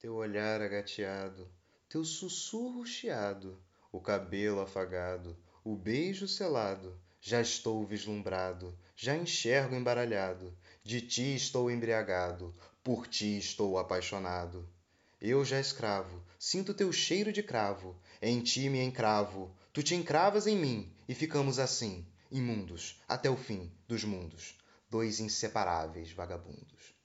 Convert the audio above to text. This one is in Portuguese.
Teu olhar agateado, teu sussurro chiado, o cabelo afagado, o beijo selado, já estou vislumbrado, já enxergo embaralhado, de ti estou embriagado, por ti estou apaixonado. Eu já escravo, sinto teu cheiro de cravo, em ti me encravo, tu te encravas em mim, e ficamos assim, imundos, até o fim dos mundos, dois inseparáveis vagabundos.